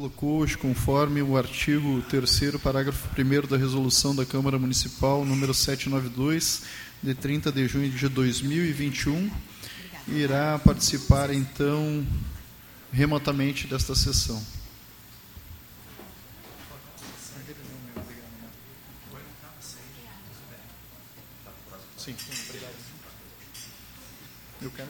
colocou hoje, conforme o artigo 3 parágrafo 1 da resolução da Câmara Municipal número 792, de 30 de junho de 2021, irá participar então remotamente desta sessão. Sim, obrigado. Eu quero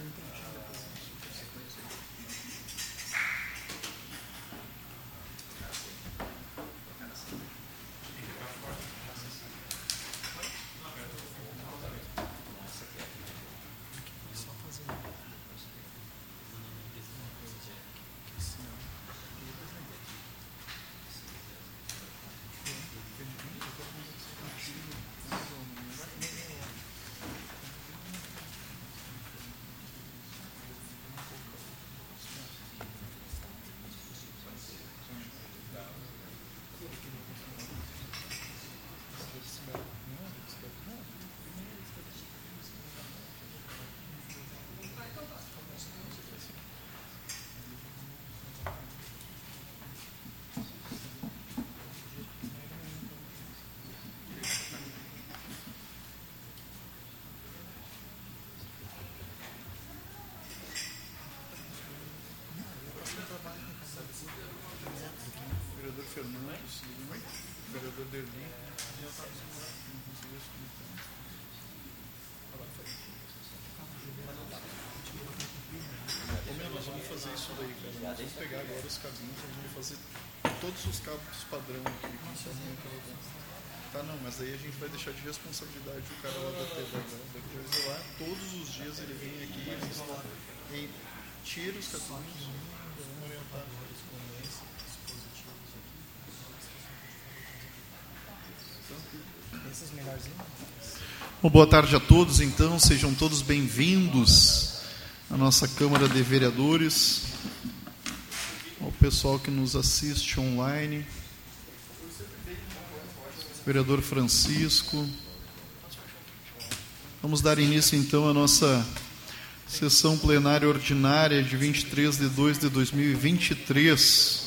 Fernandes, vereador Derli. Nós vamos fazer isso daí, cara. Vamos pegar agora os cabinhos, nós vamos fazer todos os cabos padrão aqui. Tá, não, mas aí a gente vai deixar de responsabilidade o cara lá da TV, da, lá. Todos os dias ele vem aqui e tira os cabinhos. Vamos orientar. Bom, boa tarde a todos, então, sejam todos bem-vindos nossa Câmara de Vereadores, ao pessoal que nos assiste online, vereador Francisco. Vamos dar início, então, à nossa sessão plenária ordinária de 23 de 2 de 2023.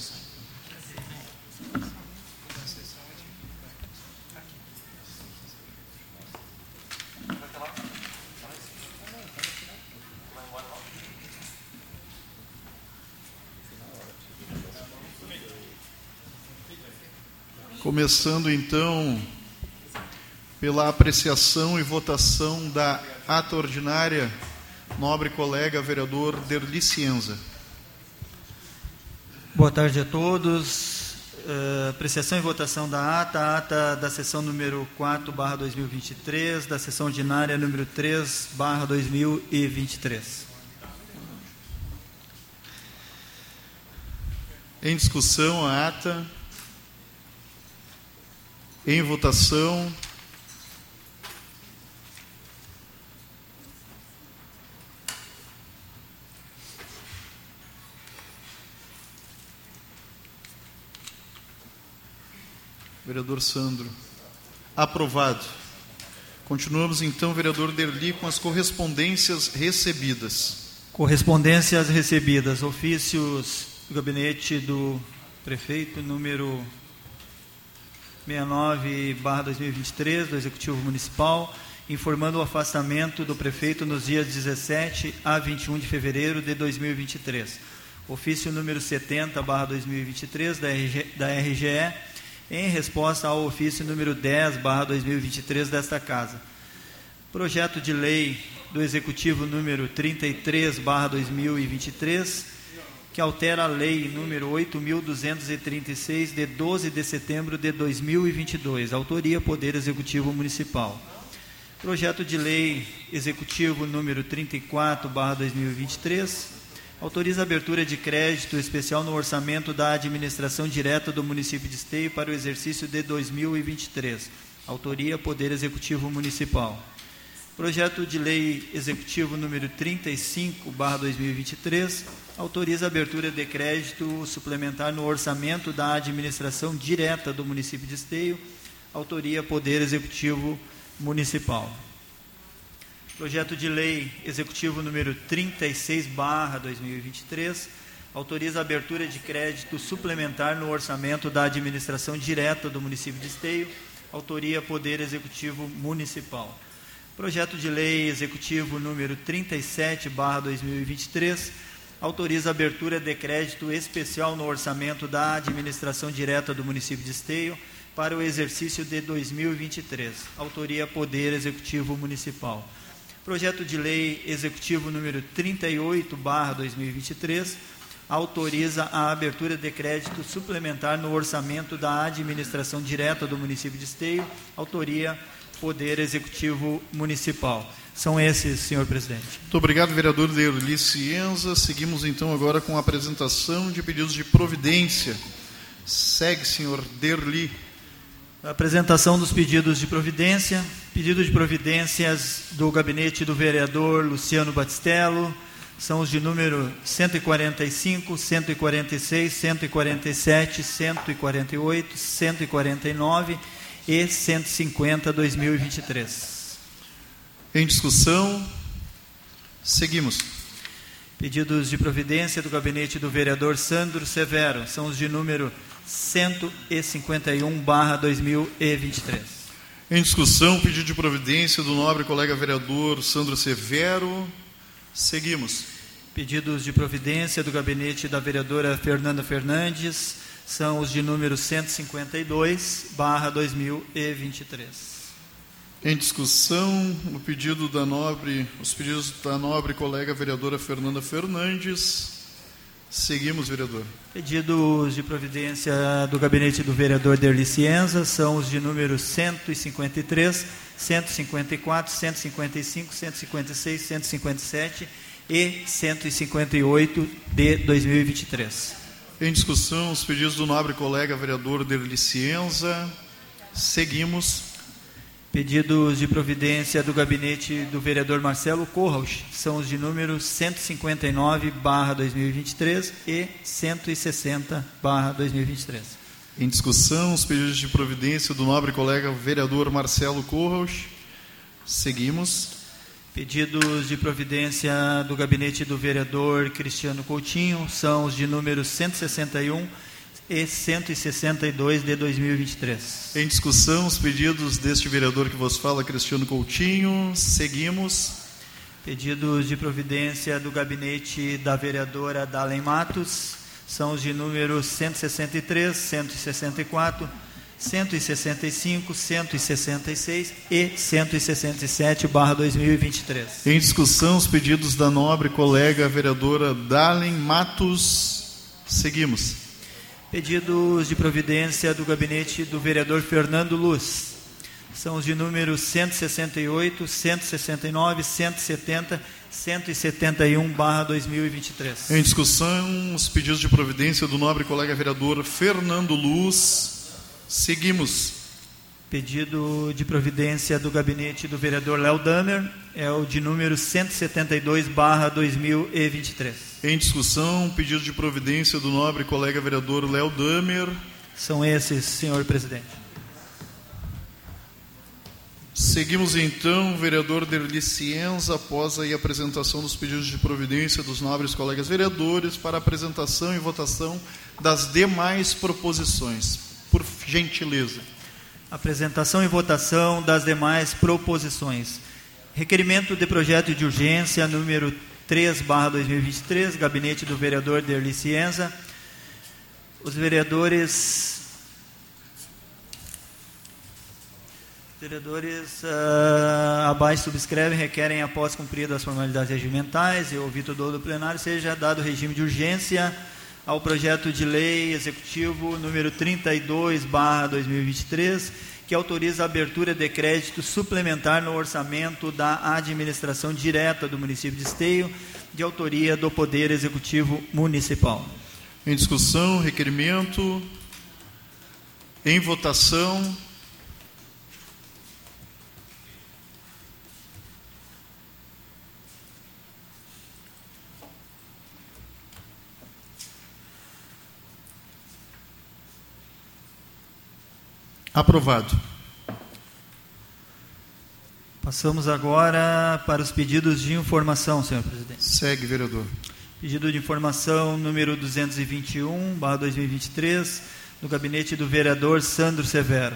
Começando então pela apreciação e votação da ata ordinária, nobre colega vereador Derli Cienza. Boa tarde a todos. Uh, apreciação e votação da ata, ata da sessão número 4, barra 2023, da sessão ordinária número 3, barra 2023. Em discussão, a ata. Em votação. Vereador Sandro. Aprovado. Continuamos então, vereador Derli, com as correspondências recebidas. Correspondências recebidas. Ofícios do gabinete do prefeito, número 69-2023 do Executivo Municipal, informando o afastamento do prefeito nos dias 17 a 21 de fevereiro de 2023. Ofício número 70-2023 da, RG, da RGE, em resposta ao ofício número 10-2023 desta Casa. Projeto de lei do Executivo número 33-2023 que altera a lei número 8236 de 12 de setembro de 2022, autoria Poder Executivo Municipal. Projeto de lei executivo número 34/2023 autoriza a abertura de crédito especial no orçamento da administração direta do município de Esteio para o exercício de 2023. Autoria Poder Executivo Municipal. Projeto de Lei Executivo número 35/2023 autoriza a abertura de crédito suplementar no orçamento da administração direta do município de Esteio, autoria Poder Executivo Municipal. Projeto de Lei Executivo número 36/2023 autoriza a abertura de crédito suplementar no orçamento da administração direta do município de Esteio, autoria Poder Executivo Municipal. Projeto de Lei Executivo número 37/2023 autoriza a abertura de crédito especial no orçamento da administração direta do município de Esteio para o exercício de 2023. Autoria Poder Executivo Municipal. Projeto de Lei Executivo número 38/2023 autoriza a abertura de crédito suplementar no orçamento da administração direta do município de Esteio, autoria Poder Executivo Municipal. São esses, senhor presidente. Muito obrigado, vereador Derli Cienza. Seguimos então agora com a apresentação de pedidos de providência. Segue, senhor Derli. A apresentação dos pedidos de providência. Pedido de providências do gabinete do vereador Luciano Batistello, são os de número 145, 146, 147, 148, 149 e 150 2023. Em discussão, seguimos. Pedidos de providência do gabinete do vereador Sandro Severo, são os de número 151/2023. Em discussão, pedido de providência do nobre colega vereador Sandro Severo. Seguimos. Pedidos de providência do gabinete da vereadora Fernanda Fernandes são os de número 152, barra 2023. Em discussão, o pedido da nobre, os pedidos da nobre colega vereadora Fernanda Fernandes. Seguimos, vereador. Pedidos de providência do gabinete do vereador Derli Cienza são os de número 153, 154, 155, 156, 157 e 158 de 2023. Em discussão, os pedidos do nobre colega vereador Derli Cienza. Seguimos. Pedidos de providência do gabinete do vereador Marcelo Corros são os de número 159 barra 2023 e 160 barra 2023. Em discussão, os pedidos de providência do nobre colega vereador Marcelo Corros. Seguimos. Pedidos de providência do gabinete do vereador Cristiano Coutinho são os de número 161 e 162 de 2023. Em discussão, os pedidos deste vereador que vos fala, Cristiano Coutinho. Seguimos. Pedidos de providência do gabinete da vereadora Dalen Matos são os de número 163, 164, 165, 166 e 167, barra 2023. Em discussão, os pedidos da nobre colega vereadora Dalen Matos. Seguimos. Pedidos de providência do gabinete do vereador Fernando Luz. São os de número 168, 169, 170, 171, barra 2023. Em discussão, os pedidos de providência do nobre colega vereador Fernando Luz. Seguimos. Pedido de providência do gabinete do vereador Léo Damer é o de número 172, barra 2023. Em discussão, pedido de providência do nobre colega vereador Léo Damer. São esses, senhor presidente. Seguimos então, vereador Derli Cienza, após a apresentação dos pedidos de providência dos nobres colegas vereadores, para apresentação e votação das demais proposições. Por gentileza. Apresentação e votação das demais proposições. Requerimento de projeto de urgência número 3, barra 2023, gabinete do vereador Derli Cienza. Os vereadores vereadores uh, abaixo subscrevem, requerem, após cumpridas as formalidades regimentais e ouvido do plenário, seja dado regime de urgência ao projeto de lei executivo número 32, barra 2023, que autoriza a abertura de crédito suplementar no orçamento da administração direta do município de Esteio, de autoria do Poder Executivo Municipal. Em discussão, requerimento. Em votação. Aprovado. Passamos agora para os pedidos de informação, senhor presidente. Segue, vereador. Pedido de informação número 221, 2023, do gabinete do vereador Sandro Severo.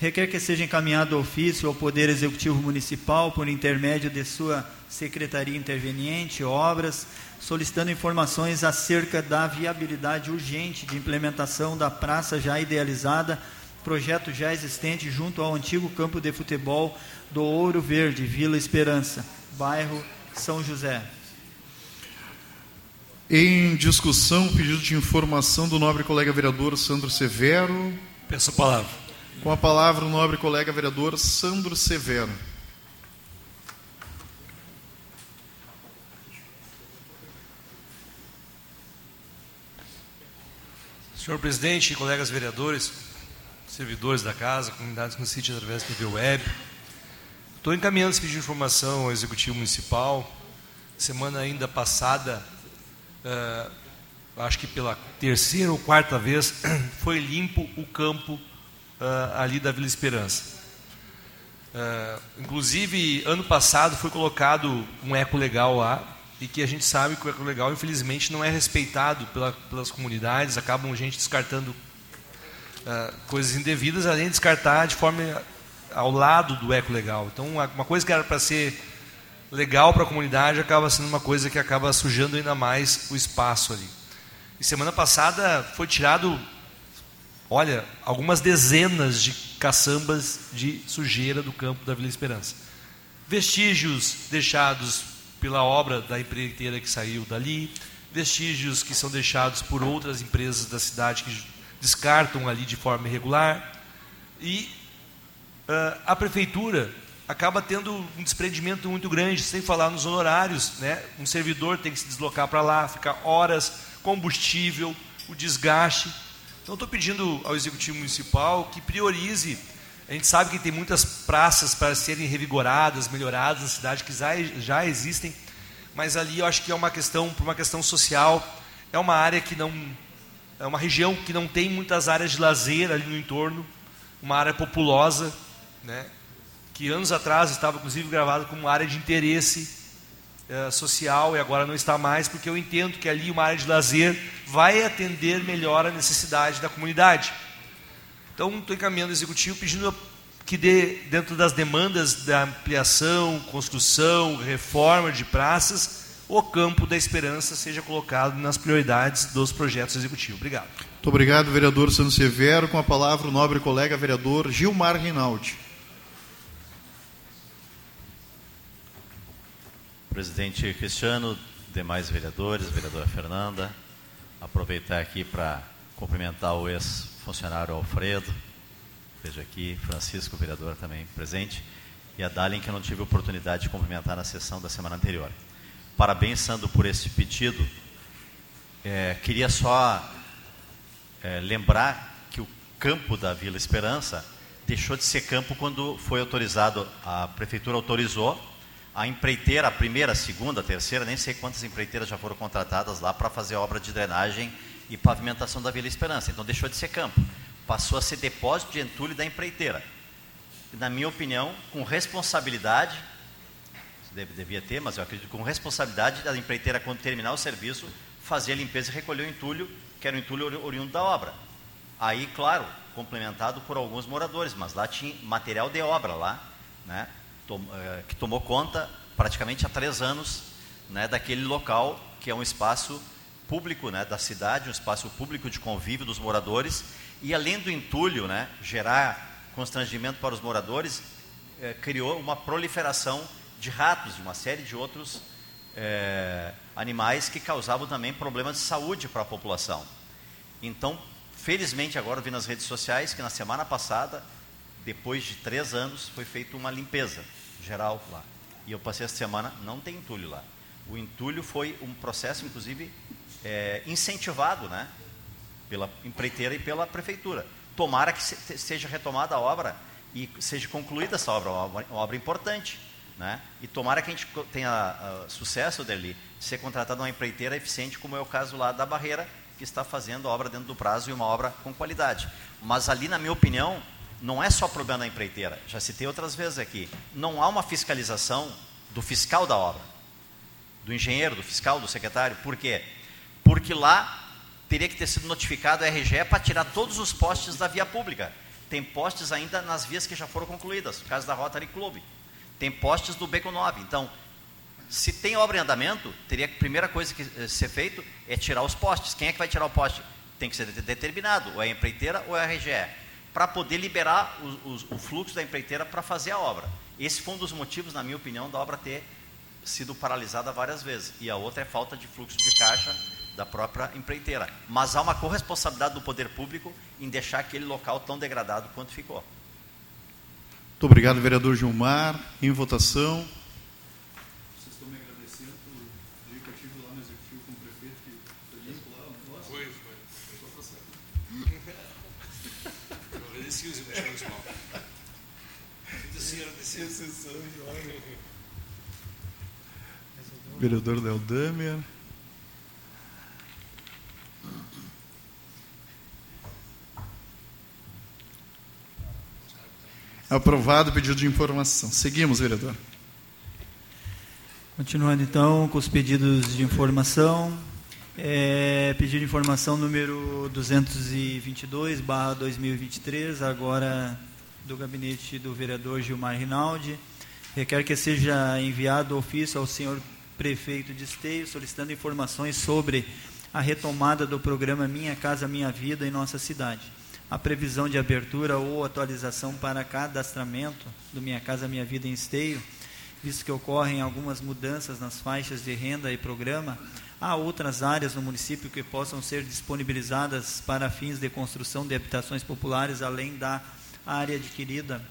Requer que seja encaminhado ofício ao Poder Executivo Municipal, por intermédio de sua Secretaria Interveniente, Obras, solicitando informações acerca da viabilidade urgente de implementação da praça já idealizada, projeto já existente junto ao antigo campo de futebol do Ouro Verde, Vila Esperança, bairro São José. Em discussão, pedido de informação do nobre colega vereador Sandro Severo. Peço a palavra. Com a palavra o nobre colega vereador Sandro Severo. Senhor presidente, colegas vereadores, servidores da casa, comunidades nos assistem através da TV Web, estou encaminhando esse pedido de informação ao Executivo Municipal. Semana ainda passada, uh, acho que pela terceira ou quarta vez, foi limpo o campo uh, ali da Vila Esperança. Uh, inclusive, ano passado foi colocado um eco legal lá, e que a gente sabe que o eco legal, infelizmente, não é respeitado pela, pelas comunidades, acabam gente descartando uh, coisas indevidas, além de descartar de forma ao lado do eco legal. Então, uma coisa que era para ser legal para a comunidade acaba sendo uma coisa que acaba sujando ainda mais o espaço ali. E semana passada foi tirado, olha, algumas dezenas de caçambas de sujeira do campo da Vila Esperança. Vestígios deixados pela obra da empreiteira que saiu dali, vestígios que são deixados por outras empresas da cidade que descartam ali de forma irregular. E uh, a prefeitura acaba tendo um desprendimento muito grande, sem falar nos honorários. Né? Um servidor tem que se deslocar para lá, ficar horas, combustível, o desgaste. Então, estou pedindo ao Executivo Municipal que priorize. A gente sabe que tem muitas praças para serem revigoradas, melhoradas na cidade, que já, já existem, mas ali eu acho que é uma questão, por uma questão social, é uma área que não. É uma região que não tem muitas áreas de lazer ali no entorno, uma área populosa, né? que anos atrás estava inclusive gravado como área de interesse uh, social e agora não está mais, porque eu entendo que ali uma área de lazer vai atender melhor a necessidade da comunidade. Então, estou encaminhando o executivo pedindo que dê, dentro das demandas da ampliação, construção, reforma de praças, o campo da esperança seja colocado nas prioridades dos projetos executivos. Obrigado. Muito obrigado, vereador Sano Severo. Com a palavra, o nobre colega vereador Gilmar Rinaldi. presidente Cristiano, demais vereadores, vereadora Fernanda, aproveitar aqui para cumprimentar o ex-funcionário Alfredo, veja aqui, Francisco, vereador também presente, e a Dalin, que eu não tive oportunidade de cumprimentar na sessão da semana anterior. Parabéns, Sandro, por esse pedido. É, queria só é, lembrar que o campo da Vila Esperança deixou de ser campo quando foi autorizado, a prefeitura autorizou a empreiteira, a primeira, a segunda, a terceira, nem sei quantas empreiteiras já foram contratadas lá para fazer obra de drenagem e pavimentação da Vila Esperança. Então deixou de ser campo, passou a ser depósito de entulho da empreiteira. Na minha opinião, com responsabilidade, devia ter, mas eu acredito com responsabilidade da empreiteira, quando terminar o serviço, fazer a limpeza e recolher o entulho, que era o entulho oriundo da obra. Aí, claro, complementado por alguns moradores, mas lá tinha material de obra lá, né? Eh, que tomou conta praticamente há três anos né, daquele local que é um espaço público né, da cidade, um espaço público de convívio dos moradores e além do entulho né, gerar constrangimento para os moradores, eh, criou uma proliferação de ratos e uma série de outros eh, animais que causavam também problemas de saúde para a população. Então, felizmente agora vi nas redes sociais que na semana passada, depois de três anos, foi feita uma limpeza geral lá. E eu passei essa semana, não tem entulho lá. O entulho foi um processo, inclusive, é, incentivado né, pela empreiteira e pela prefeitura. Tomara que se, seja retomada a obra e seja concluída essa obra, uma, uma obra importante. Né? E tomara que a gente tenha uh, sucesso dele, ser contratado uma empreiteira eficiente, como é o caso lá da Barreira, que está fazendo a obra dentro do prazo e uma obra com qualidade. Mas ali, na minha opinião, não é só problema da empreiteira, já citei outras vezes aqui. Não há uma fiscalização do fiscal da obra, do engenheiro, do fiscal, do secretário. Por quê? Porque lá teria que ter sido notificado a RGE para tirar todos os postes da via pública. Tem postes ainda nas vias que já foram concluídas, no caso da Rotary Club. Tem postes do Beco 9. Então, se tem obra em andamento, teria a primeira coisa que eh, ser feito é tirar os postes. Quem é que vai tirar o poste? Tem que ser determinado, ou é a empreiteira ou é a RGE, para poder liberar o, o, o fluxo da empreiteira para fazer a obra. Esse foi um dos motivos, na minha opinião, da obra ter sido paralisada várias vezes. E a outra é falta de fluxo de caixa da própria empreiteira. Mas há uma corresponsabilidade do poder público em deixar aquele local tão degradado quanto ficou. Muito obrigado, vereador Gilmar. Em votação. Vocês estão me agradecendo pelo dia que eu tive lá no executivo com o prefeito, que foi limpo lá o negócio? Foi, foi. Eu agradeci os executivos, mal. Vereador Del Damer. Aprovado o pedido de informação. Seguimos, vereador. Continuando então com os pedidos de informação. É, pedido de informação número 222, barra 2023, agora do gabinete do vereador Gilmar Rinaldi. Requer que seja enviado ofício ao senhor prefeito de Esteio, solicitando informações sobre a retomada do programa Minha Casa Minha Vida em nossa cidade a previsão de abertura ou atualização para cadastramento do Minha Casa Minha Vida em Esteio, visto que ocorrem algumas mudanças nas faixas de renda e programa, há outras áreas no município que possam ser disponibilizadas para fins de construção de habitações populares, além da área adquirida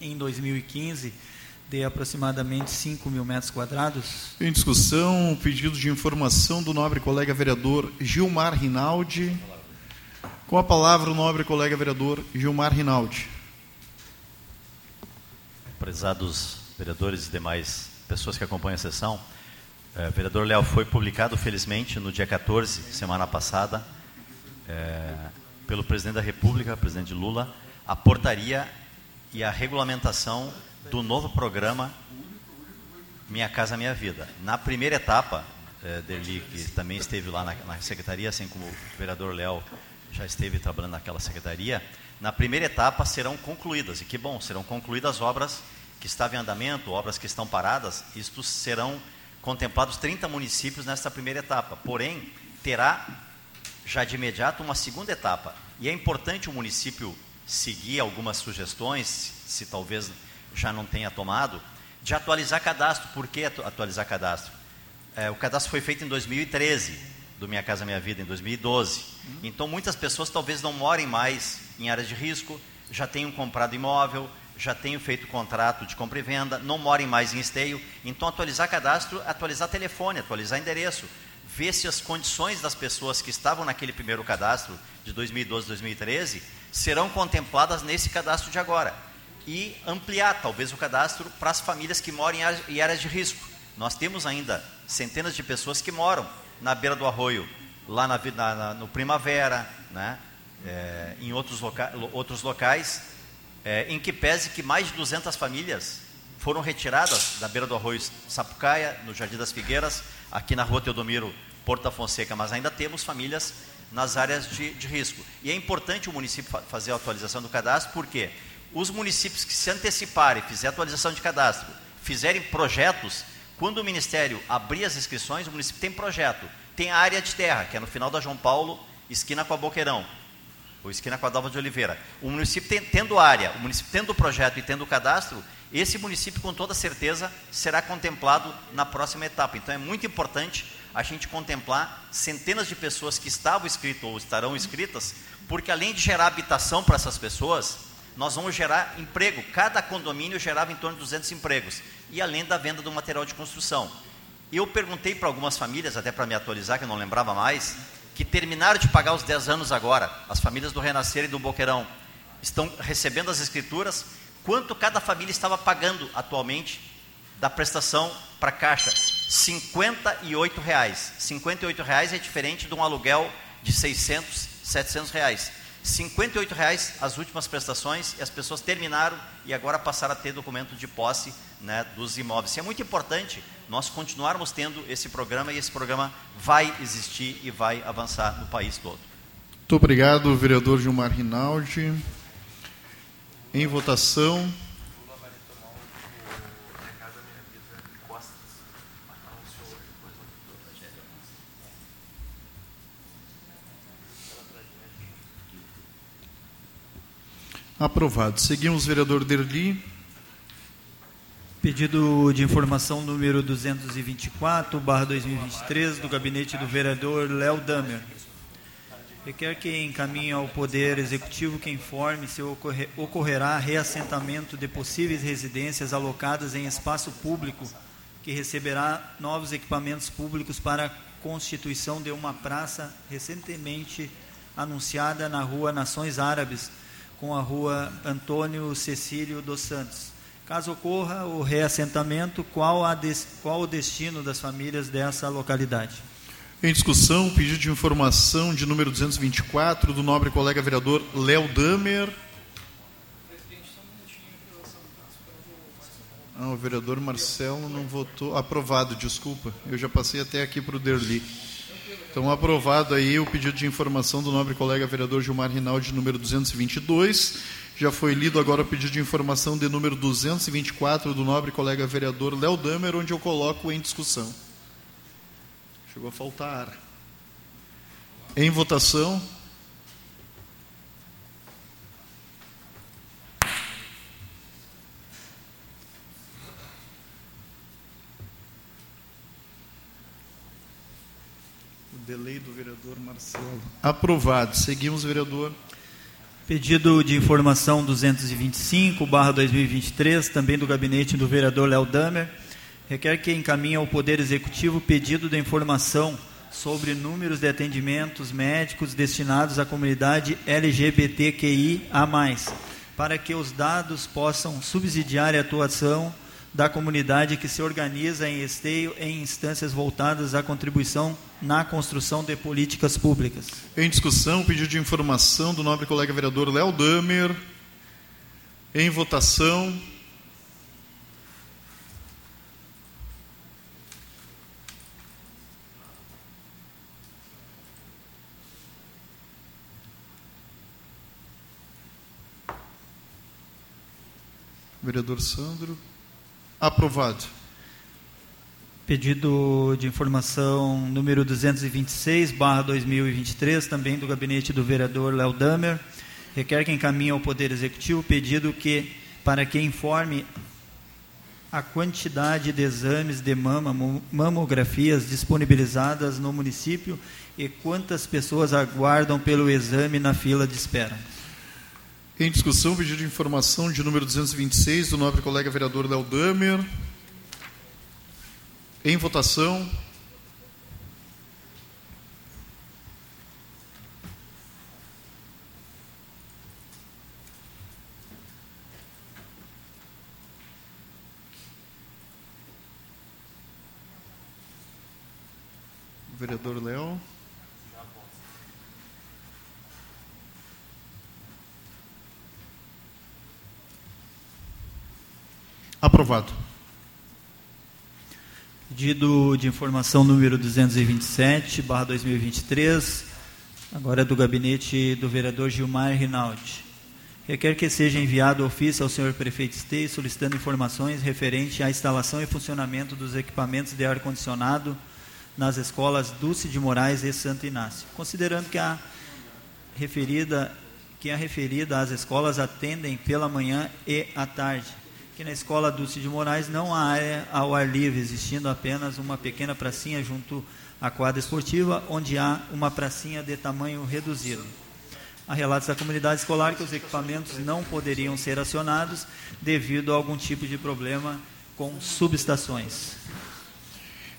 em 2015 de aproximadamente 5 mil metros quadrados. Em discussão, pedido de informação do nobre colega vereador Gilmar Rinaldi. Com a palavra, o nobre colega vereador Gilmar Rinaldi. Prezados vereadores e demais pessoas que acompanham a sessão, é, vereador Léo, foi publicado, felizmente, no dia 14, semana passada, é, pelo presidente da República, presidente Lula, a portaria e a regulamentação do novo programa Minha Casa Minha Vida. Na primeira etapa, é, que também esteve lá na, na secretaria, assim como o vereador Léo já esteve trabalhando naquela secretaria, na primeira etapa serão concluídas, e que bom, serão concluídas obras que estavam em andamento, obras que estão paradas, isto serão contemplados 30 municípios nessa primeira etapa, porém, terá já de imediato uma segunda etapa, e é importante o município seguir algumas sugestões, se, se talvez já não tenha tomado, de atualizar cadastro. Por que atualizar cadastro? É, o cadastro foi feito em 2013, do Minha Casa Minha Vida em 2012. Então muitas pessoas talvez não morem mais em áreas de risco, já tenham comprado imóvel, já tenham feito contrato de compra e venda, não morem mais em esteio. Então atualizar cadastro, atualizar telefone, atualizar endereço, ver se as condições das pessoas que estavam naquele primeiro cadastro de 2012, 2013 serão contempladas nesse cadastro de agora e ampliar talvez o cadastro para as famílias que moram em áreas de risco. Nós temos ainda centenas de pessoas que moram na beira do arroio, lá na, na, no Primavera, né? É, em outros, loca outros locais, é, em que pese que mais de 200 famílias foram retiradas da beira do arroio Sapucaia, no Jardim das Figueiras, aqui na rua Teodomiro, Porta Fonseca, mas ainda temos famílias nas áreas de, de risco. E é importante o município fa fazer a atualização do cadastro, porque os municípios que se anteciparem, fizer atualização de cadastro, fizerem projetos quando o Ministério abrir as inscrições, o município tem projeto. Tem a área de terra, que é no final da João Paulo, esquina com a Boqueirão, ou esquina com a Dalva de Oliveira. O município tem, tendo área, o município tendo projeto e tendo o cadastro, esse município com toda certeza será contemplado na próxima etapa. Então é muito importante a gente contemplar centenas de pessoas que estavam inscritas ou estarão inscritas, porque além de gerar habitação para essas pessoas, nós vamos gerar emprego. Cada condomínio gerava em torno de 200 empregos e além da venda do material de construção. Eu perguntei para algumas famílias, até para me atualizar, que eu não lembrava mais, que terminaram de pagar os 10 anos agora, as famílias do Renascer e do Boqueirão, estão recebendo as escrituras, quanto cada família estava pagando atualmente da prestação para caixa? 58 reais. 58 reais é diferente de um aluguel de 600, 700 reais. 58 reais as últimas prestações e as pessoas terminaram e agora passaram a ter documento de posse né, dos imóveis. Isso é muito importante nós continuarmos tendo esse programa e esse programa vai existir e vai avançar no país todo. Muito obrigado, vereador Gilmar Rinaldi. Em votação. Aprovado. Seguimos, vereador Derli. Pedido de informação número 224, barra 2023, do gabinete do vereador Léo Damer. Requer que encaminhe ao Poder Executivo que informe se ocorre, ocorrerá reassentamento de possíveis residências alocadas em espaço público que receberá novos equipamentos públicos para a constituição de uma praça recentemente anunciada na rua Nações Árabes, com a rua Antônio Cecílio dos Santos. Caso ocorra o reassentamento, qual, a des, qual o destino das famílias dessa localidade? Em discussão, pedido de informação de número 224 do nobre colega vereador Léo Damer. Ah, o vereador Marcelo não votou. Aprovado, desculpa. Eu já passei até aqui para o Derli. Então, aprovado aí o pedido de informação do nobre colega vereador Gilmar Rinaldi, número 222. Já foi lido agora o pedido de informação de número 224 do nobre colega vereador Léo Damer, onde eu coloco em discussão. Chegou a faltar. Em votação. Delay do vereador Marcelo. Aprovado. Seguimos, vereador. Pedido de informação 225, barra 2023, também do gabinete do vereador Léo Damer, requer que encaminhe ao Poder Executivo pedido de informação sobre números de atendimentos médicos destinados à comunidade LGBTQIA+, para que os dados possam subsidiar a atuação da comunidade que se organiza em esteio em instâncias voltadas à contribuição na construção de políticas públicas. Em discussão, pedido de informação do nobre colega vereador Léo Damer. Em votação. Vereador Sandro. Aprovado. Pedido de informação número 226, barra 2023, também do gabinete do vereador Léo Damer. Requer que encaminhe ao Poder Executivo pedido que, para que informe a quantidade de exames de mama, mamografias disponibilizadas no município e quantas pessoas aguardam pelo exame na fila de espera. Em discussão, pedido de informação de número 226 do nobre colega vereador Léo Damer. Em votação. Vereador Léo. Aprovado. Pedido de informação número 227, barra 2023, agora é do gabinete do vereador Gilmar Rinaldi. Requer que seja enviado ofício ao senhor prefeito Esteio solicitando informações referente à instalação e funcionamento dos equipamentos de ar-condicionado nas escolas Dulce de Moraes e Santo Inácio, considerando que a referida que a referida às escolas atendem pela manhã e à tarde que na escola Dulce de Moraes não há área ao ar livre, existindo apenas uma pequena pracinha junto à quadra esportiva, onde há uma pracinha de tamanho reduzido. Há relatos da comunidade escolar que os equipamentos não poderiam ser acionados devido a algum tipo de problema com subestações.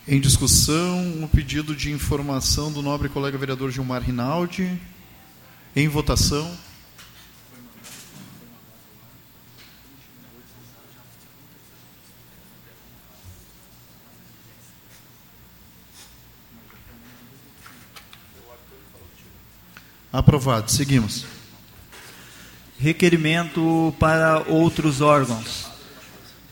Em discussão, um pedido de informação do nobre colega vereador Gilmar Rinaldi. Em votação. Aprovado. Seguimos. Requerimento para outros órgãos.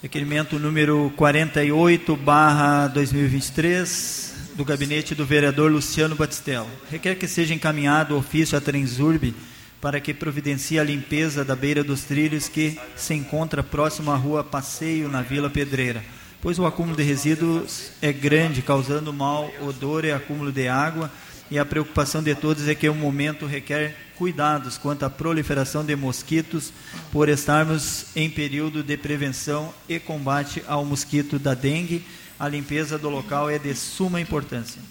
Requerimento número 48, barra 2023, do gabinete do vereador Luciano Batistello. Requer que seja encaminhado o ofício à Transurb para que providencie a limpeza da beira dos trilhos que se encontra próximo à rua Passeio, na Vila Pedreira, pois o acúmulo de resíduos é grande, causando mau odor e acúmulo de água, e a preocupação de todos é que o momento requer cuidados quanto à proliferação de mosquitos, por estarmos em período de prevenção e combate ao mosquito da dengue. A limpeza do local é de suma importância.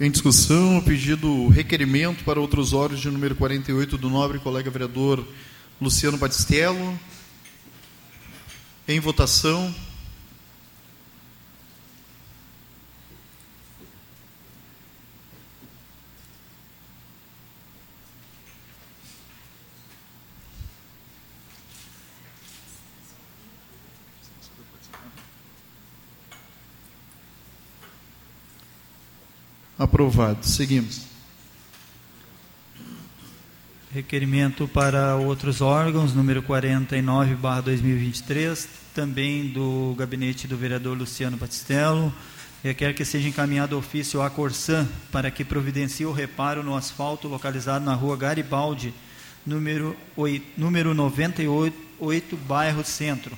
Em discussão, o pedido requerimento para outros órgãos de número 48 do nobre colega vereador Luciano Batistello. Em votação. Aprovado. Seguimos. Requerimento para outros órgãos, número 49, barra 2023, também do gabinete do vereador Luciano Batistello. Requer que seja encaminhado ofício à Corsan para que providencie o reparo no asfalto localizado na rua Garibaldi, número, 8, número 98, bairro Centro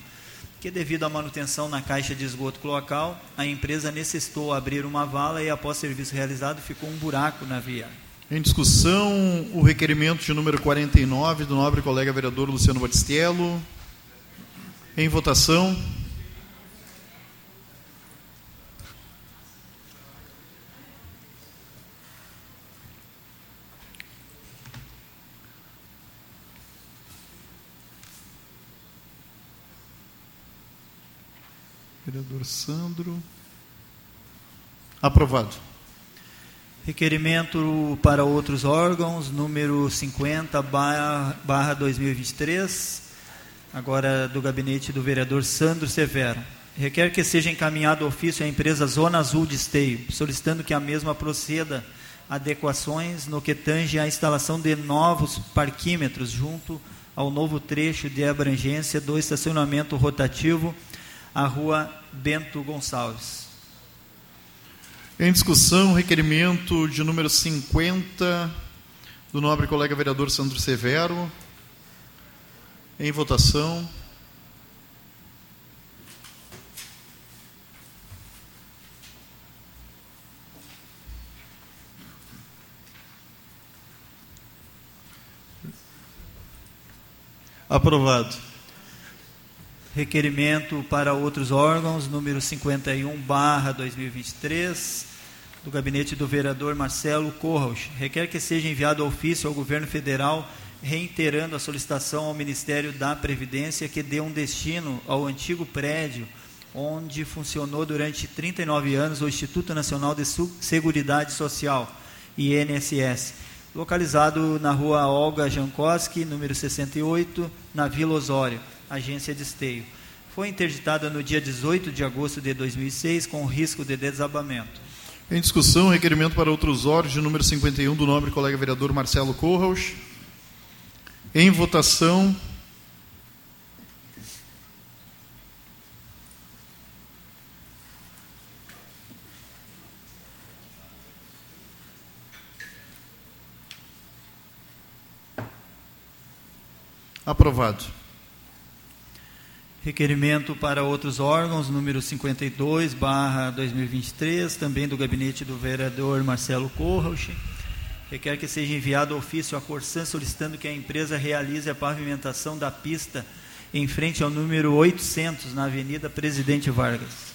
que devido à manutenção na caixa de esgoto cloacal, a empresa necessitou abrir uma vala e após serviço realizado ficou um buraco na via. Em discussão, o requerimento de número 49 do nobre colega vereador Luciano Batistello. Em votação. Vereador Sandro. Aprovado. Requerimento para outros órgãos, número 50, barra 2023, agora do gabinete do vereador Sandro Severo. Requer que seja encaminhado ofício à empresa Zona Azul de Esteio, solicitando que a mesma proceda adequações no que tange à instalação de novos parquímetros junto ao novo trecho de abrangência do estacionamento rotativo a rua Bento Gonçalves. Em discussão, requerimento de número 50 do nobre colega vereador Sandro Severo. Em votação. Aprovado. Requerimento para outros órgãos, número 51, barra 2023, do gabinete do vereador Marcelo Corros. Requer que seja enviado ofício ao governo federal reiterando a solicitação ao Ministério da Previdência que dê um destino ao antigo prédio onde funcionou durante 39 anos o Instituto Nacional de Seguridade Social, INSS, localizado na rua Olga Jankowski, número 68, na Vila Osório agência de esteio. Foi interditada no dia 18 de agosto de 2006 com risco de desabamento. Em discussão, requerimento para outros órgãos número 51 do nobre colega vereador Marcelo Corraus. Em votação. Aprovado. Requerimento para outros órgãos, número 52, barra 2023, também do gabinete do vereador Marcelo Corros. Requer que seja enviado ofício à Corsan solicitando que a empresa realize a pavimentação da pista em frente ao número 800, na Avenida Presidente Vargas.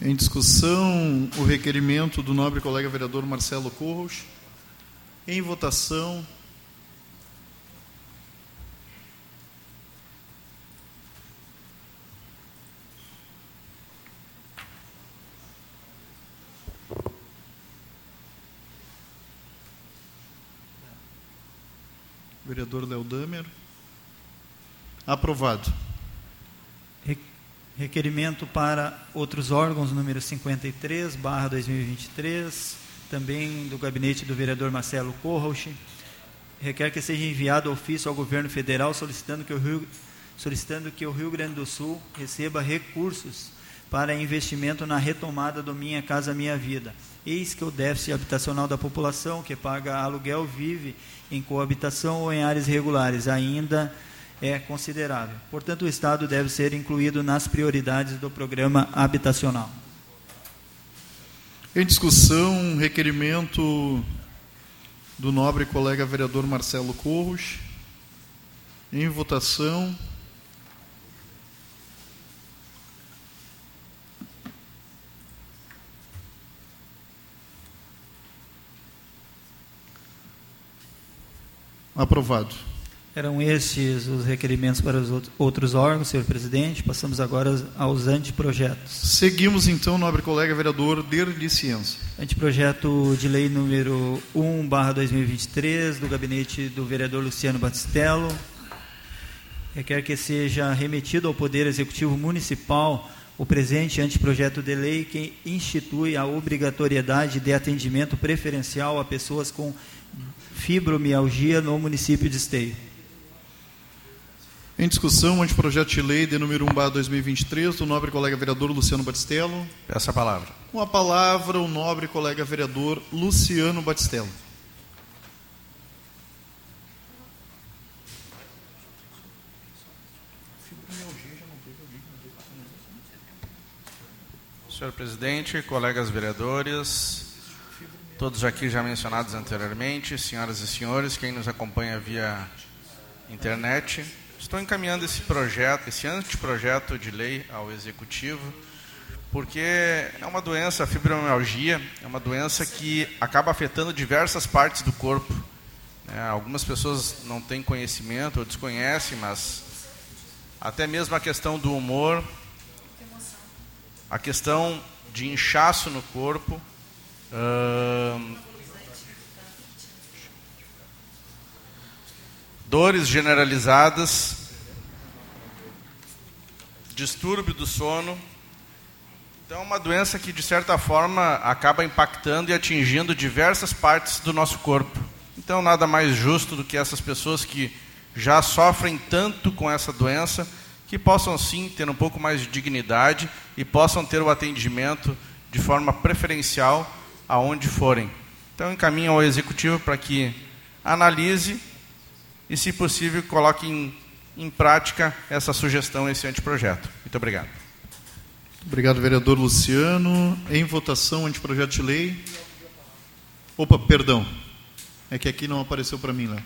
Em discussão, o requerimento do nobre colega vereador Marcelo Corros. Em votação, Vereador Léo Damer. Aprovado. Requerimento para outros órgãos, número 53, barra 2023, também do gabinete do vereador Marcelo Corrauch. Requer que seja enviado ofício ao governo federal solicitando que o Rio, solicitando que o Rio Grande do Sul receba recursos para investimento na retomada do Minha Casa Minha Vida. Eis que o déficit habitacional da população que paga aluguel vive em coabitação ou em áreas regulares ainda é considerável. Portanto, o Estado deve ser incluído nas prioridades do programa habitacional. Em discussão, um requerimento do nobre colega vereador Marcelo Corros. Em votação. Aprovado. Eram estes os requerimentos para os outros órgãos, senhor presidente. Passamos agora aos anteprojetos. Seguimos então, nobre colega vereador Derli Ciência. Anteprojeto de lei número 1, barra 2023, do gabinete do vereador Luciano Batistello. Requer que seja remetido ao Poder Executivo Municipal o presente anteprojeto de lei que institui a obrigatoriedade de atendimento preferencial a pessoas com fibromialgia no município de Esteio. Em discussão, o anteprojeto de lei de número 1 2023, do nobre colega vereador Luciano Batistello. Peço a palavra. Com a palavra, o nobre colega vereador Luciano Batistello. Senhor presidente, colegas vereadores, todos aqui já mencionados anteriormente, senhoras e senhores, quem nos acompanha via internet, Estou encaminhando esse projeto, esse anteprojeto de lei ao executivo, porque é uma doença, a fibromialgia, é uma doença que acaba afetando diversas partes do corpo. É, algumas pessoas não têm conhecimento ou desconhecem, mas até mesmo a questão do humor, a questão de inchaço no corpo, dores generalizadas, distúrbio do sono. Então, é uma doença que, de certa forma, acaba impactando e atingindo diversas partes do nosso corpo. Então, nada mais justo do que essas pessoas que já sofrem tanto com essa doença, que possam sim ter um pouco mais de dignidade e possam ter o atendimento de forma preferencial aonde forem. Então, encaminho ao executivo para que analise e, se possível, coloque em, em prática essa sugestão, esse anteprojeto. Muito obrigado. Obrigado, vereador Luciano. Em votação, anteprojeto de lei. Opa, perdão. É que aqui não apareceu para mim lá.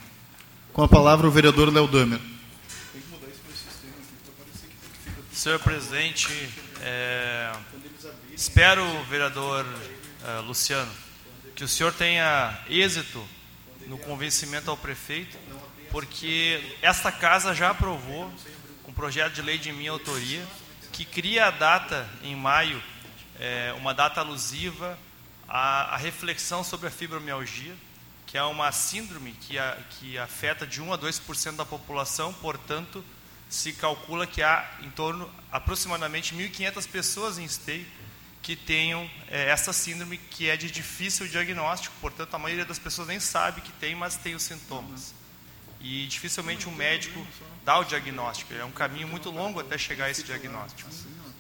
Com a palavra, o vereador Léo Damer. Senhor presidente, é, espero, vereador é, Luciano, que o senhor tenha êxito no convencimento ao prefeito porque esta casa já aprovou um projeto de lei de minha autoria que cria a data em maio, é, uma data alusiva à, à, reflexão sobre a fibromialgia, que é uma síndrome que, a, que afeta de 1 a 2% da população, portanto, se calcula que há em torno aproximadamente 1.500 pessoas em esteio que tenham é, essa síndrome que é de difícil diagnóstico, portanto, a maioria das pessoas nem sabe que tem, mas tem os sintomas e dificilmente um médico dá o diagnóstico. É um caminho muito longo até chegar a esse diagnóstico.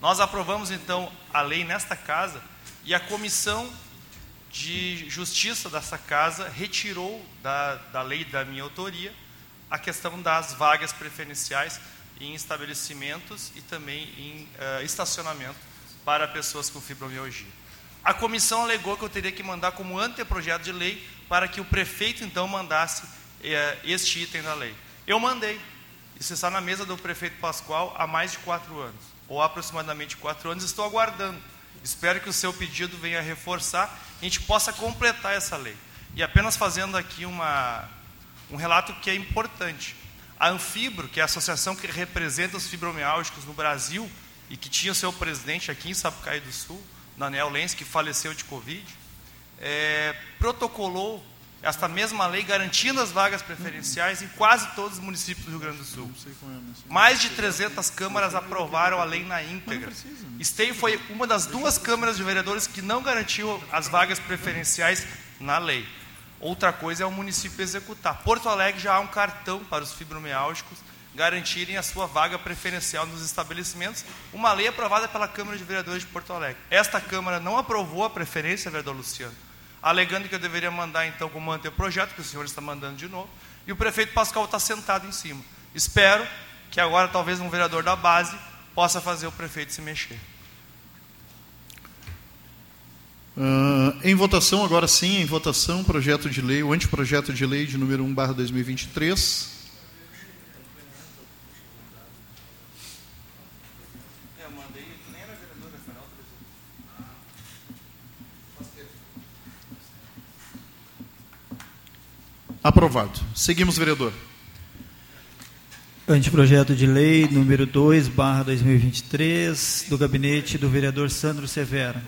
Nós aprovamos então a lei nesta casa e a comissão de justiça dessa casa retirou da, da lei da minha autoria a questão das vagas preferenciais em estabelecimentos e também em uh, estacionamento para pessoas com fibromialgia. A comissão alegou que eu teria que mandar como anteprojeto de lei para que o prefeito então mandasse é, este item da lei. Eu mandei. Isso está na mesa do prefeito Pascoal há mais de quatro anos, ou aproximadamente quatro anos. Estou aguardando. Espero que o seu pedido venha reforçar e a gente possa completar essa lei. E apenas fazendo aqui uma, um relato que é importante. A Anfibro, que é a associação que representa os fibromialgicos no Brasil e que tinha o seu presidente aqui em Sapucaí do Sul, Daniel Lenz, que faleceu de Covid, é, protocolou esta mesma lei garantindo as vagas preferenciais em quase todos os municípios do Rio Grande do Sul. Mais de 300 câmaras aprovaram a lei na íntegra. Esteio foi uma das duas câmaras de vereadores que não garantiu as vagas preferenciais na lei. Outra coisa é o município executar. Porto Alegre já há um cartão para os fibromialgicos garantirem a sua vaga preferencial nos estabelecimentos, uma lei aprovada pela Câmara de Vereadores de Porto Alegre. Esta Câmara não aprovou a preferência, vereador Luciano, alegando que eu deveria mandar então como projeto, que o senhor está mandando de novo, e o prefeito Pascal está sentado em cima. Espero que agora talvez um vereador da base possa fazer o prefeito se mexer. Uh, em votação, agora sim, em votação, projeto de lei, o anteprojeto de lei de número 1 barra 2023. Aprovado. Seguimos, vereador. Anteprojeto de lei número 2, barra 2023, do gabinete do vereador Sandro Severo.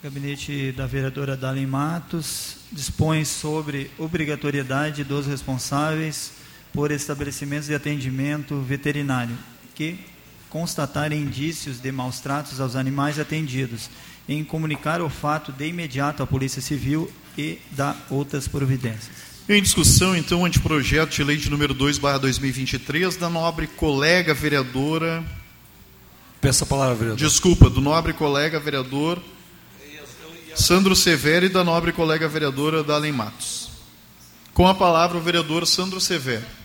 Gabinete da vereadora Dalin Matos dispõe sobre obrigatoriedade dos responsáveis por estabelecimentos de atendimento veterinário que constatarem indícios de maus tratos aos animais atendidos, em comunicar o fato de imediato à Polícia Civil e dar outras providências. Em discussão, então, o anteprojeto de lei de número 2, barra 2023, da nobre colega vereadora... Peço a palavra, vereador. Desculpa, do nobre colega vereador Sandro Severo e da nobre colega vereadora Dalen Matos. Com a palavra o vereador Sandro Severo.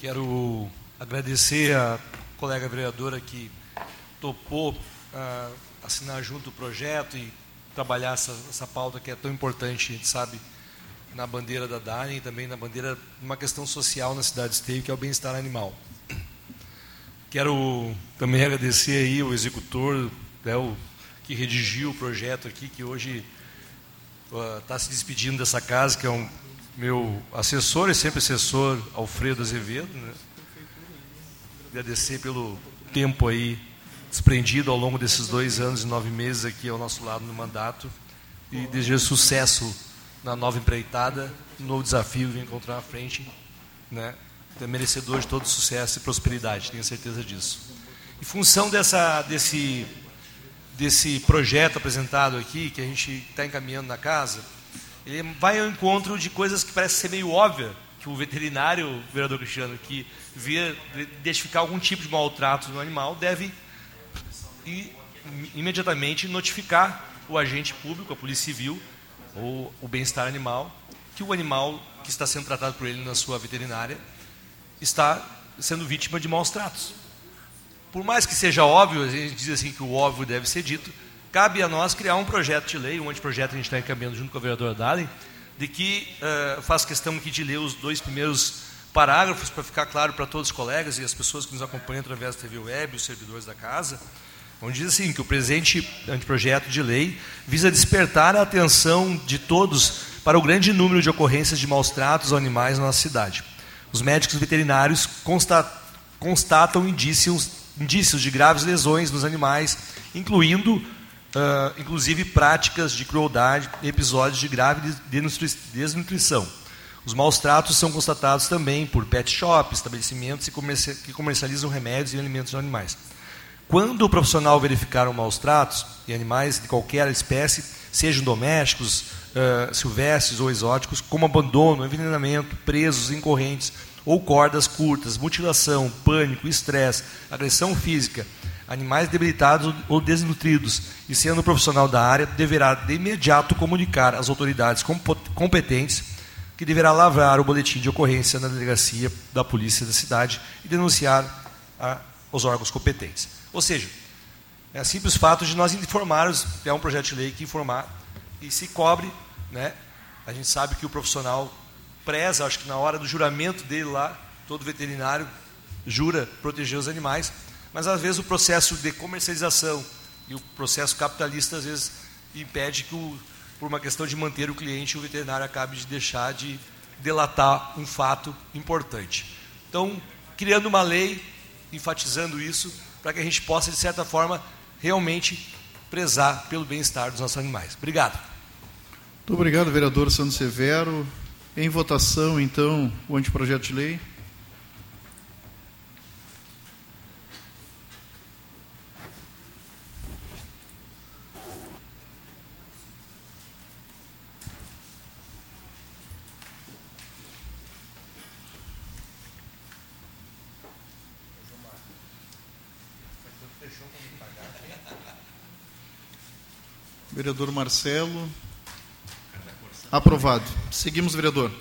Quero agradecer a colega vereadora que topou uh, assinar junto o projeto e trabalhar essa, essa pauta que é tão importante, a gente sabe, na bandeira da DARE e também na bandeira de uma questão social na cidade de Esteio, que é o bem-estar animal. Quero também agradecer aí o executor, né, o, que redigiu o projeto aqui, que hoje está uh, se despedindo dessa casa, que é um meu assessor e sempre assessor, Alfredo Azevedo. Né? Agradecer pelo tempo aí desprendido ao longo desses dois anos e nove meses aqui ao nosso lado no mandato e desejar sucesso na nova empreitada, no novo desafio que vem encontrar à frente, né? é merecedor de todo sucesso e prosperidade, tenho certeza disso. Em função dessa, desse, desse projeto apresentado aqui, que a gente está encaminhando na casa, ele vai ao encontro de coisas que parecem ser meio óbvias, que o veterinário, o vereador Cristiano, que via identificar algum tipo de maltrato no animal, deve imediatamente notificar o agente público, a polícia civil, ou o bem-estar animal, que o animal que está sendo tratado por ele na sua veterinária está sendo vítima de maus tratos. Por mais que seja óbvio, a gente diz assim que o óbvio deve ser dito, cabe a nós criar um projeto de lei, um anteprojeto que a gente está encaminhando junto com a vereadora Dali, de que uh, faz questão aqui de ler os dois primeiros parágrafos para ficar claro para todos os colegas e as pessoas que nos acompanham através da TV Web, os servidores da casa, onde diz assim que o presente anteprojeto de lei visa despertar a atenção de todos para o grande número de ocorrências de maus tratos aos animais na nossa cidade. Os médicos veterinários constatam indícios, indícios de graves lesões nos animais, incluindo, uh, inclusive, práticas de crueldade episódios de grave desnutrição. Os maus tratos são constatados também por pet shops, estabelecimentos que comercializam remédios e alimentos de animais. Quando o profissional verificar os maus tratos em animais de qualquer espécie, sejam domésticos, uh, silvestres ou exóticos, como abandono, envenenamento, presos em correntes ou cordas curtas, mutilação, pânico, estresse, agressão física, animais debilitados ou desnutridos, e sendo profissional da área, deverá de imediato comunicar às autoridades competentes que deverá lavrar o boletim de ocorrência na delegacia da polícia da cidade e denunciar a, aos órgãos competentes. Ou seja, é simples fato de nós informarmos, é um projeto de lei que informar e se cobre, né? A gente sabe que o profissional preza, acho que na hora do juramento dele lá, todo veterinário jura proteger os animais, mas às vezes o processo de comercialização e o processo capitalista às vezes impede que, o, por uma questão de manter o cliente, o veterinário acabe de deixar de delatar um fato importante. Então, criando uma lei, enfatizando isso, para que a gente possa, de certa forma, realmente prezar pelo bem-estar dos nossos animais. Obrigado. Muito obrigado, vereador Sandro Severo. Em votação, então, o anteprojeto de lei. Vereador Marcelo. Aprovado. Seguimos, vereador.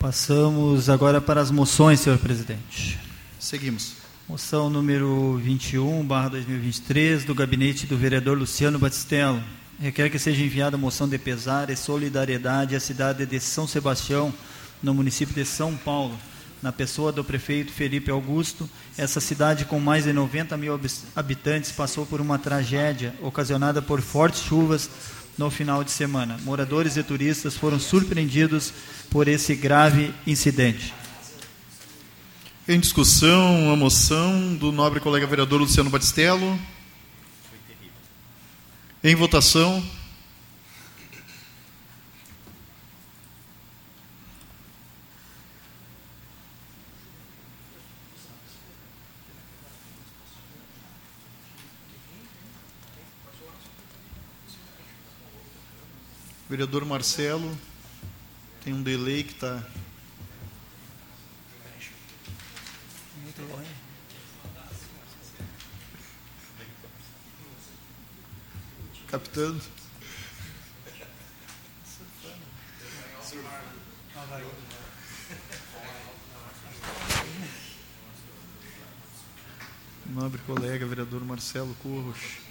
Passamos agora para as moções, senhor presidente. Seguimos. Moção número 21, barra 2023, do gabinete do vereador Luciano Batistello. Requer que seja enviada moção de pesar e solidariedade à cidade de São Sebastião, no município de São Paulo, na pessoa do prefeito Felipe Augusto. Essa cidade, com mais de 90 mil habitantes, passou por uma tragédia ocasionada por fortes chuvas no final de semana. Moradores e turistas foram surpreendidos por esse grave incidente. Em discussão, a moção do nobre colega vereador Luciano Batistello. Em votação. Vereador Marcelo, tem um delay que está. Muito longe. Nobre colega, vereador Marcelo Curros.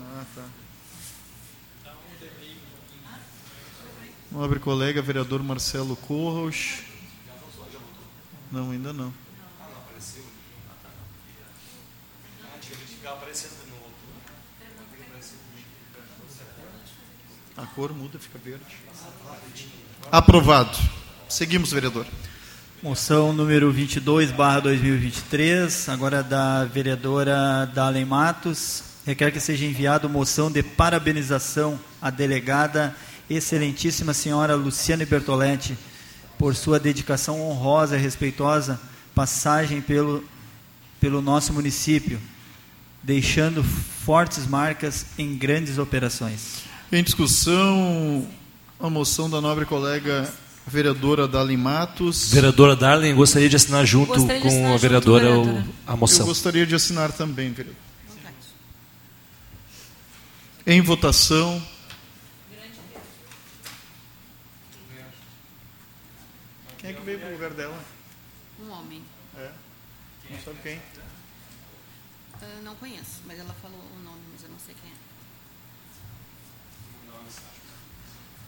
Ah, tá. Nobre colega, vereador Marcelo Corros. Não, ainda não. A cor muda, fica verde. Aprovado. Seguimos, vereador. Moção número 22, barra 2023, agora da vereadora Dalen Matos. Requer que seja enviado moção de parabenização à delegada excelentíssima senhora Luciane Bertoletti por sua dedicação honrosa e respeitosa passagem pelo, pelo nosso município, deixando fortes marcas em grandes operações. Em discussão, a moção da nobre colega vereadora Darlene Matos. Vereadora Darlene, gostaria de assinar junto de com assinar a vereadora, junto, vereadora, a moção. Eu gostaria de assinar também, vereador. Em votação. Quem é que veio para o lugar dela? Um homem. É? Não sabe quem? Uh, não conheço, mas ela falou o nome, mas eu não sei quem é.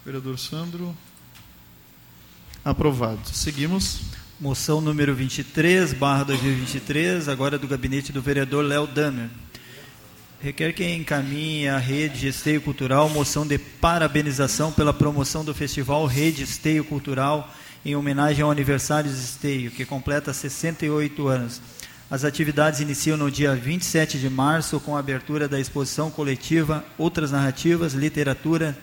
Vereador Sandro. Aprovado. Seguimos. Moção número 23, barra 2023, agora do gabinete do vereador Léo Damer. Requer que encaminhe à Rede Esteio Cultural moção de parabenização pela promoção do Festival Rede Esteio Cultural em homenagem ao aniversário de Esteio, que completa 68 anos. As atividades iniciam no dia 27 de março com a abertura da exposição coletiva Outras Narrativas, Literatura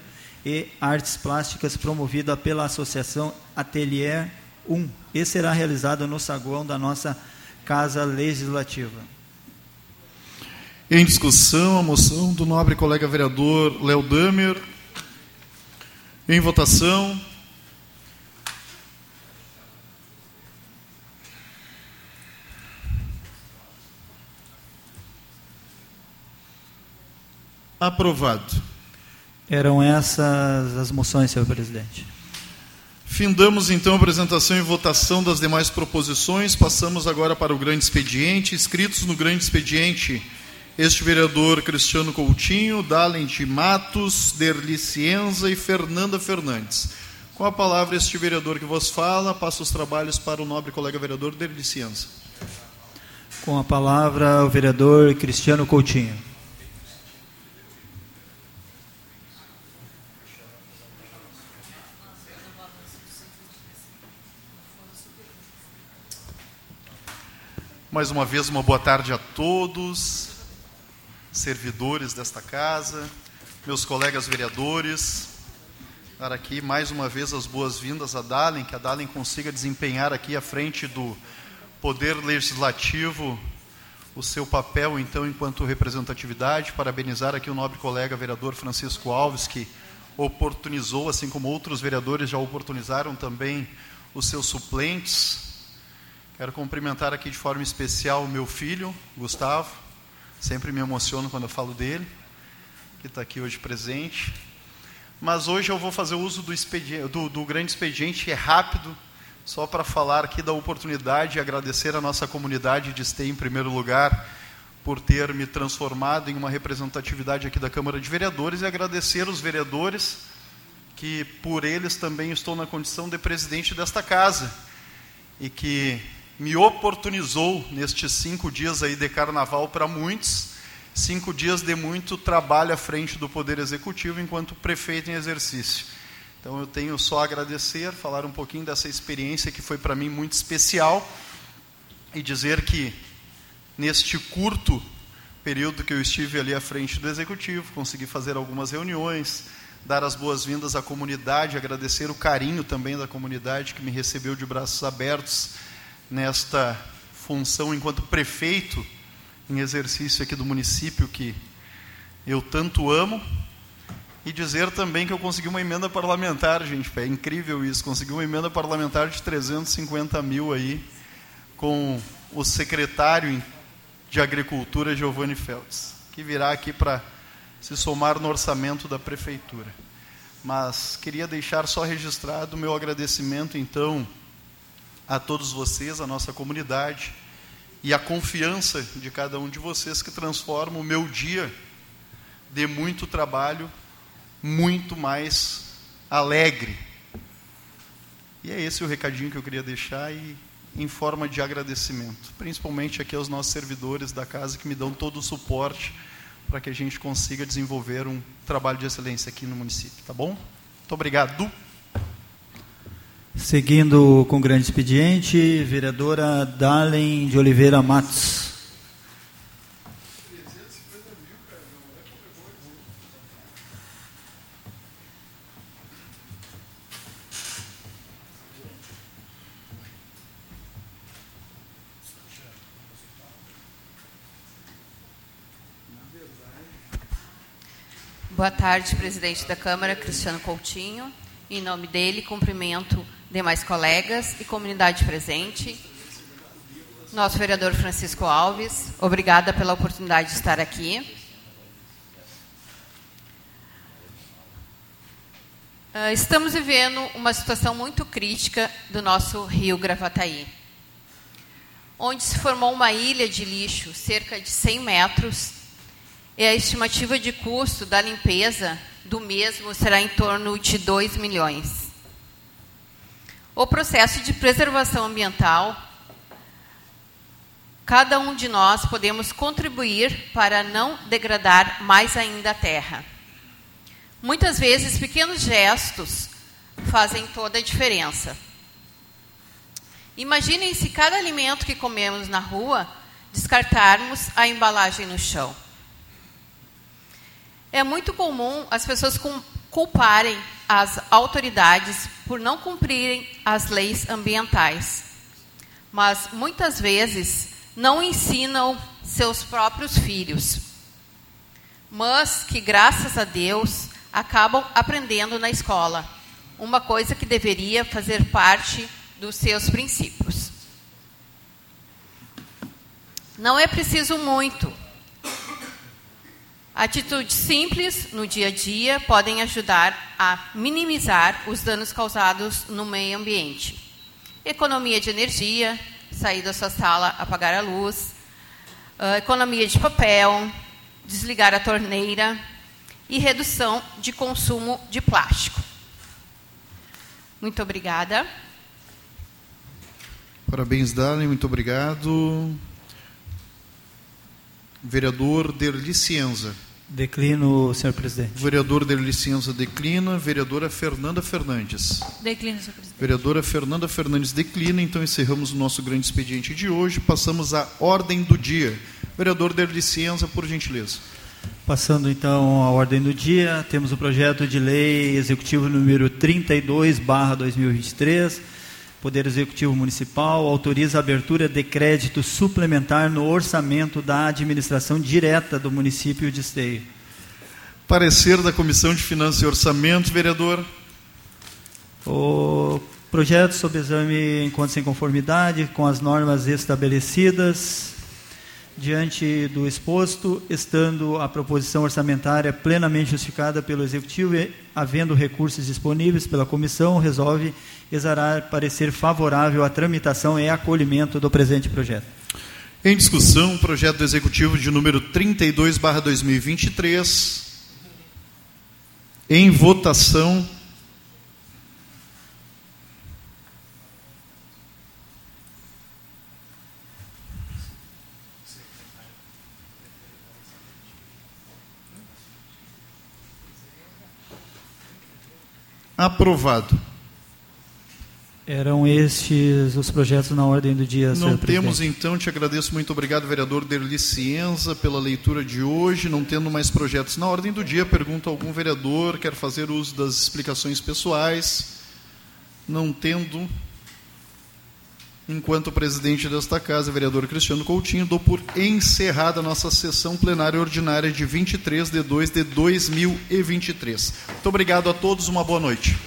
e Artes Plásticas promovida pela Associação Atelier 1 e será realizada no saguão da nossa Casa Legislativa. Em discussão, a moção do nobre colega vereador Léo Damer. Em votação. Aprovado. Eram essas as moções, senhor presidente. Findamos então a apresentação e votação das demais proposições. Passamos agora para o grande expediente. Inscritos no grande expediente, este vereador Cristiano Coutinho, Dalen de Matos, Derli Cienza e Fernanda Fernandes. Com a palavra, este vereador que vos fala, passa os trabalhos para o nobre colega vereador Derli Cienza. Com a palavra, o vereador Cristiano Coutinho. Mais uma vez, uma boa tarde a todos, servidores desta casa, meus colegas vereadores. Dar aqui mais uma vez as boas-vindas a Dalen, que a Dalen consiga desempenhar aqui à frente do Poder Legislativo o seu papel, então, enquanto representatividade. Parabenizar aqui o nobre colega vereador Francisco Alves, que oportunizou, assim como outros vereadores já oportunizaram também os seus suplentes Quero cumprimentar aqui de forma especial o meu filho, Gustavo. Sempre me emociono quando eu falo dele, que está aqui hoje presente. Mas hoje eu vou fazer uso do, do, do grande expediente, é rápido, só para falar aqui da oportunidade e agradecer a nossa comunidade de Esteio, em primeiro lugar, por ter me transformado em uma representatividade aqui da Câmara de Vereadores e agradecer os vereadores que por eles também estou na condição de presidente desta casa e que me oportunizou nestes cinco dias aí de carnaval para muitos, cinco dias de muito trabalho à frente do Poder Executivo enquanto prefeito em exercício. Então eu tenho só a agradecer, falar um pouquinho dessa experiência que foi para mim muito especial e dizer que neste curto período que eu estive ali à frente do Executivo, consegui fazer algumas reuniões, dar as boas-vindas à comunidade, agradecer o carinho também da comunidade que me recebeu de braços abertos nesta função enquanto prefeito em exercício aqui do município que eu tanto amo e dizer também que eu consegui uma emenda parlamentar, gente, é incrível isso, consegui uma emenda parlamentar de 350 mil aí com o secretário de Agricultura, Giovanni Feltz, que virá aqui para se somar no orçamento da prefeitura. Mas queria deixar só registrado o meu agradecimento, então, a todos vocês, a nossa comunidade, e a confiança de cada um de vocês que transforma o meu dia de muito trabalho muito mais alegre. E é esse o recadinho que eu queria deixar e em forma de agradecimento, principalmente aqui aos nossos servidores da casa que me dão todo o suporte para que a gente consiga desenvolver um trabalho de excelência aqui no município, tá bom? Muito obrigado. Seguindo com grande expediente, vereadora Dalen de Oliveira Matos. Boa tarde, presidente da Câmara, Cristiano Coutinho. Em nome dele, cumprimento demais colegas e comunidade presente. Nosso vereador Francisco Alves, obrigada pela oportunidade de estar aqui. Ah, estamos vivendo uma situação muito crítica do nosso rio Gravataí, onde se formou uma ilha de lixo, cerca de 100 metros, e a estimativa de custo da limpeza do mesmo será em torno de 2 milhões. O processo de preservação ambiental, cada um de nós podemos contribuir para não degradar mais ainda a terra. Muitas vezes, pequenos gestos fazem toda a diferença. Imaginem se cada alimento que comemos na rua descartarmos a embalagem no chão. É muito comum as pessoas culparem as autoridades por não cumprirem as leis ambientais, mas muitas vezes não ensinam seus próprios filhos, mas que, graças a Deus, acabam aprendendo na escola, uma coisa que deveria fazer parte dos seus princípios. Não é preciso muito Atitudes simples no dia a dia podem ajudar a minimizar os danos causados no meio ambiente. Economia de energia, sair da sua sala, apagar a luz, uh, economia de papel, desligar a torneira e redução de consumo de plástico. Muito obrigada. Parabéns, Dani, muito obrigado. Vereador Derli Cienza. Declino, senhor presidente. Vereador de licença declina. Vereadora Fernanda Fernandes. Declina, senhor presidente. Vereadora Fernanda Fernandes declina. Então encerramos o nosso grande expediente de hoje. Passamos à ordem do dia. Vereador de licença, por gentileza. Passando então à ordem do dia, temos o projeto de lei executivo número 32/2023 Poder Executivo Municipal autoriza a abertura de crédito suplementar no orçamento da administração direta do município de Esteio. Parecer da Comissão de Finanças e Orçamento, vereador. O Projeto sob exame enquanto sem conformidade com as normas estabelecidas. Diante do exposto, estando a proposição orçamentária plenamente justificada pelo Executivo e havendo recursos disponíveis pela comissão, resolve exarar parecer favorável à tramitação e acolhimento do presente projeto. Em discussão, projeto do Executivo de número 32/2023. Em votação. Aprovado. Eram estes os projetos na ordem do dia, Não temos, então, te agradeço muito, obrigado, vereador Derli Cienza, pela leitura de hoje. Não tendo mais projetos na ordem do dia, pergunto a algum vereador, quer fazer uso das explicações pessoais? Não tendo, enquanto presidente desta casa, vereador Cristiano Coutinho, dou por encerrada a nossa sessão plenária ordinária de 23 de 2 de 2023. Muito obrigado a todos, uma boa noite.